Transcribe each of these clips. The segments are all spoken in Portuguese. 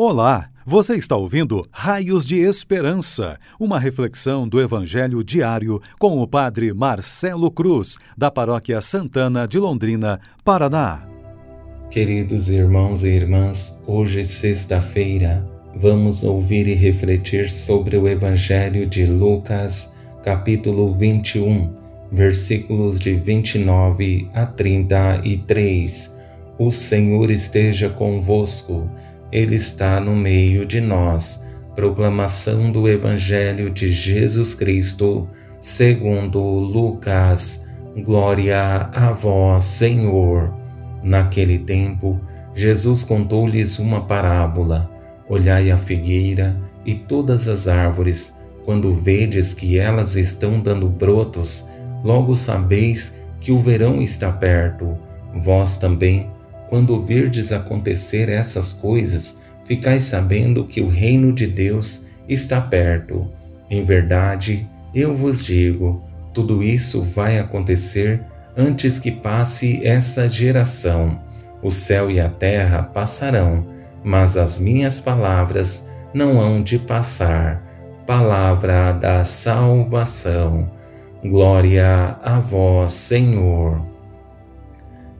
Olá, você está ouvindo Raios de Esperança, uma reflexão do Evangelho diário com o Padre Marcelo Cruz, da Paróquia Santana de Londrina, Paraná. Queridos irmãos e irmãs, hoje, sexta-feira, vamos ouvir e refletir sobre o Evangelho de Lucas, capítulo 21, versículos de 29 a 33. O Senhor esteja convosco. Ele está no meio de nós. Proclamação do Evangelho de Jesus Cristo, segundo Lucas. Glória a vós, Senhor. Naquele tempo, Jesus contou-lhes uma parábola. Olhai a figueira e todas as árvores, quando vedes que elas estão dando brotos, logo sabeis que o verão está perto. Vós também quando virdes acontecer essas coisas, ficais sabendo que o reino de Deus está perto. Em verdade, eu vos digo, tudo isso vai acontecer antes que passe essa geração. O céu e a terra passarão, mas as minhas palavras não hão de passar. Palavra da salvação. Glória a vós, Senhor.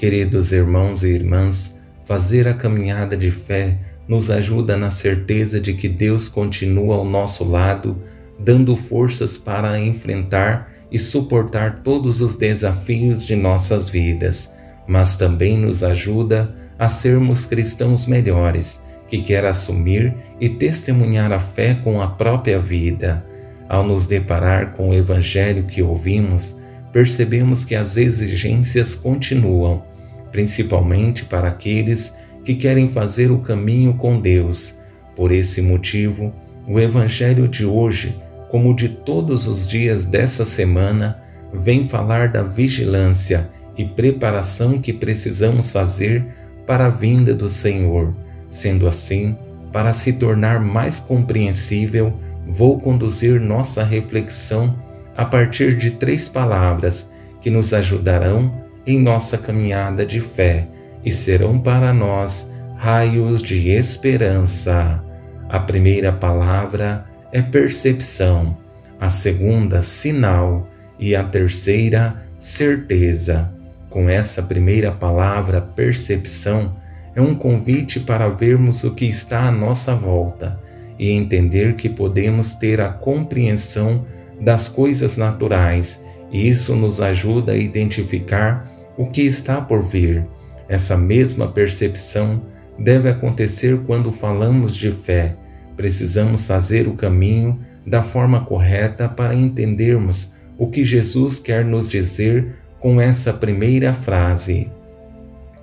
Queridos irmãos e irmãs, fazer a caminhada de fé nos ajuda na certeza de que Deus continua ao nosso lado, dando forças para enfrentar e suportar todos os desafios de nossas vidas, mas também nos ajuda a sermos cristãos melhores, que quer assumir e testemunhar a fé com a própria vida. Ao nos deparar com o evangelho que ouvimos, percebemos que as exigências continuam principalmente para aqueles que querem fazer o caminho com Deus. Por esse motivo, o Evangelho de hoje, como de todos os dias dessa semana, vem falar da vigilância e preparação que precisamos fazer para a vinda do Senhor. Sendo assim, para se tornar mais compreensível, vou conduzir nossa reflexão a partir de três palavras que nos ajudarão em nossa caminhada de fé e serão para nós raios de esperança. A primeira palavra é percepção, a segunda, sinal e a terceira, certeza. Com essa primeira palavra, percepção, é um convite para vermos o que está à nossa volta e entender que podemos ter a compreensão das coisas naturais isso nos ajuda a identificar o que está por vir. Essa mesma percepção deve acontecer quando falamos de fé. Precisamos fazer o caminho da forma correta para entendermos o que Jesus quer nos dizer com essa primeira frase.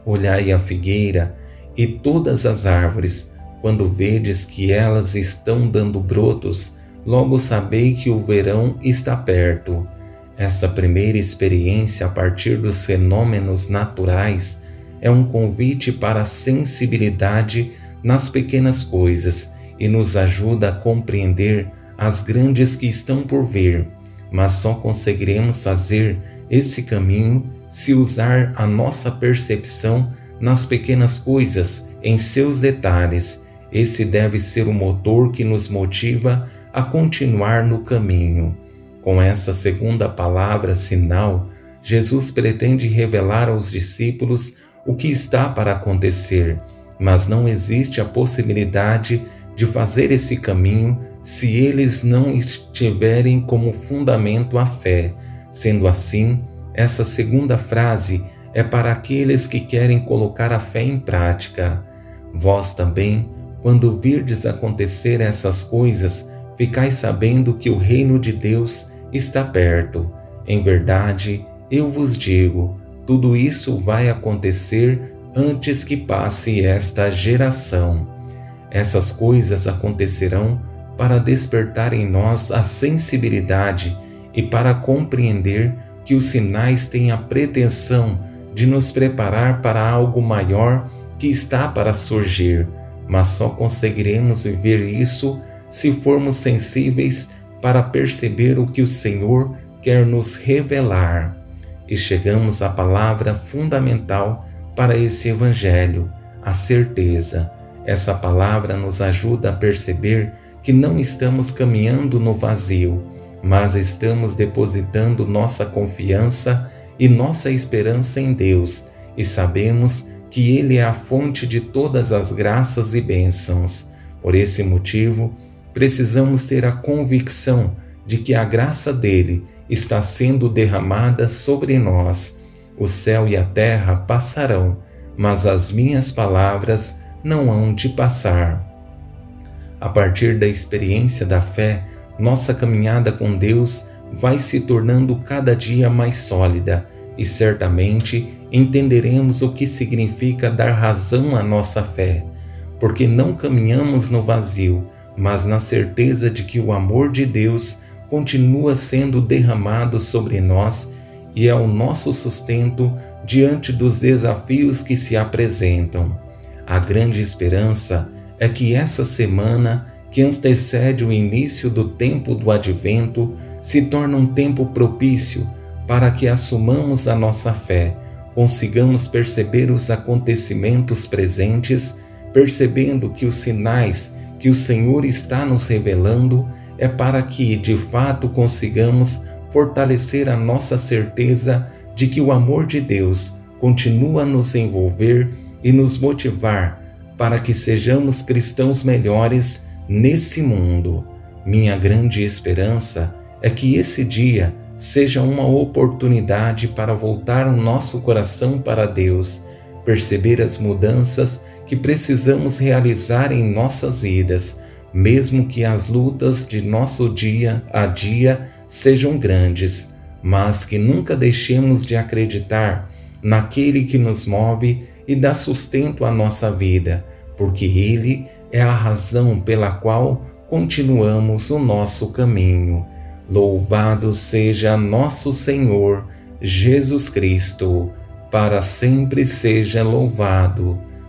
Olhai a figueira e todas as árvores, quando vedes que elas estão dando brotos, logo sabei que o verão está perto. Essa primeira experiência a partir dos fenômenos naturais é um convite para a sensibilidade nas pequenas coisas e nos ajuda a compreender as grandes que estão por vir, mas só conseguiremos fazer esse caminho se usar a nossa percepção nas pequenas coisas, em seus detalhes. Esse deve ser o motor que nos motiva a continuar no caminho. Com essa segunda palavra, sinal, Jesus pretende revelar aos discípulos o que está para acontecer, mas não existe a possibilidade de fazer esse caminho se eles não estiverem como fundamento a fé. Sendo assim, essa segunda frase é para aqueles que querem colocar a fé em prática. Vós também, quando virdes acontecer essas coisas, ficais sabendo que o reino de Deus está perto. Em verdade, eu vos digo, tudo isso vai acontecer antes que passe esta geração. Essas coisas acontecerão para despertar em nós a sensibilidade e para compreender que os sinais têm a pretensão de nos preparar para algo maior que está para surgir, mas só conseguiremos viver isso se formos sensíveis para perceber o que o Senhor quer nos revelar. E chegamos à palavra fundamental para esse Evangelho, a certeza. Essa palavra nos ajuda a perceber que não estamos caminhando no vazio, mas estamos depositando nossa confiança e nossa esperança em Deus e sabemos que Ele é a fonte de todas as graças e bênçãos. Por esse motivo, precisamos ter a convicção de que a graça dele está sendo derramada sobre nós. O céu e a terra passarão, mas as minhas palavras não hão de passar. A partir da experiência da fé, nossa caminhada com Deus vai se tornando cada dia mais sólida e certamente entenderemos o que significa dar razão à nossa fé, porque não caminhamos no vazio, mas na certeza de que o amor de Deus continua sendo derramado sobre nós e é o nosso sustento diante dos desafios que se apresentam. A grande esperança é que essa semana que antecede o início do tempo do advento se torna um tempo propício para que assumamos a nossa fé, consigamos perceber os acontecimentos presentes, percebendo que os sinais que o Senhor está nos revelando é para que, de fato, consigamos fortalecer a nossa certeza de que o amor de Deus continua a nos envolver e nos motivar para que sejamos cristãos melhores nesse mundo. Minha grande esperança é que esse dia seja uma oportunidade para voltar o nosso coração para Deus, perceber as mudanças que precisamos realizar em nossas vidas, mesmo que as lutas de nosso dia a dia sejam grandes, mas que nunca deixemos de acreditar naquele que nos move e dá sustento à nossa vida, porque Ele é a razão pela qual continuamos o nosso caminho. Louvado seja nosso Senhor Jesus Cristo, para sempre seja louvado.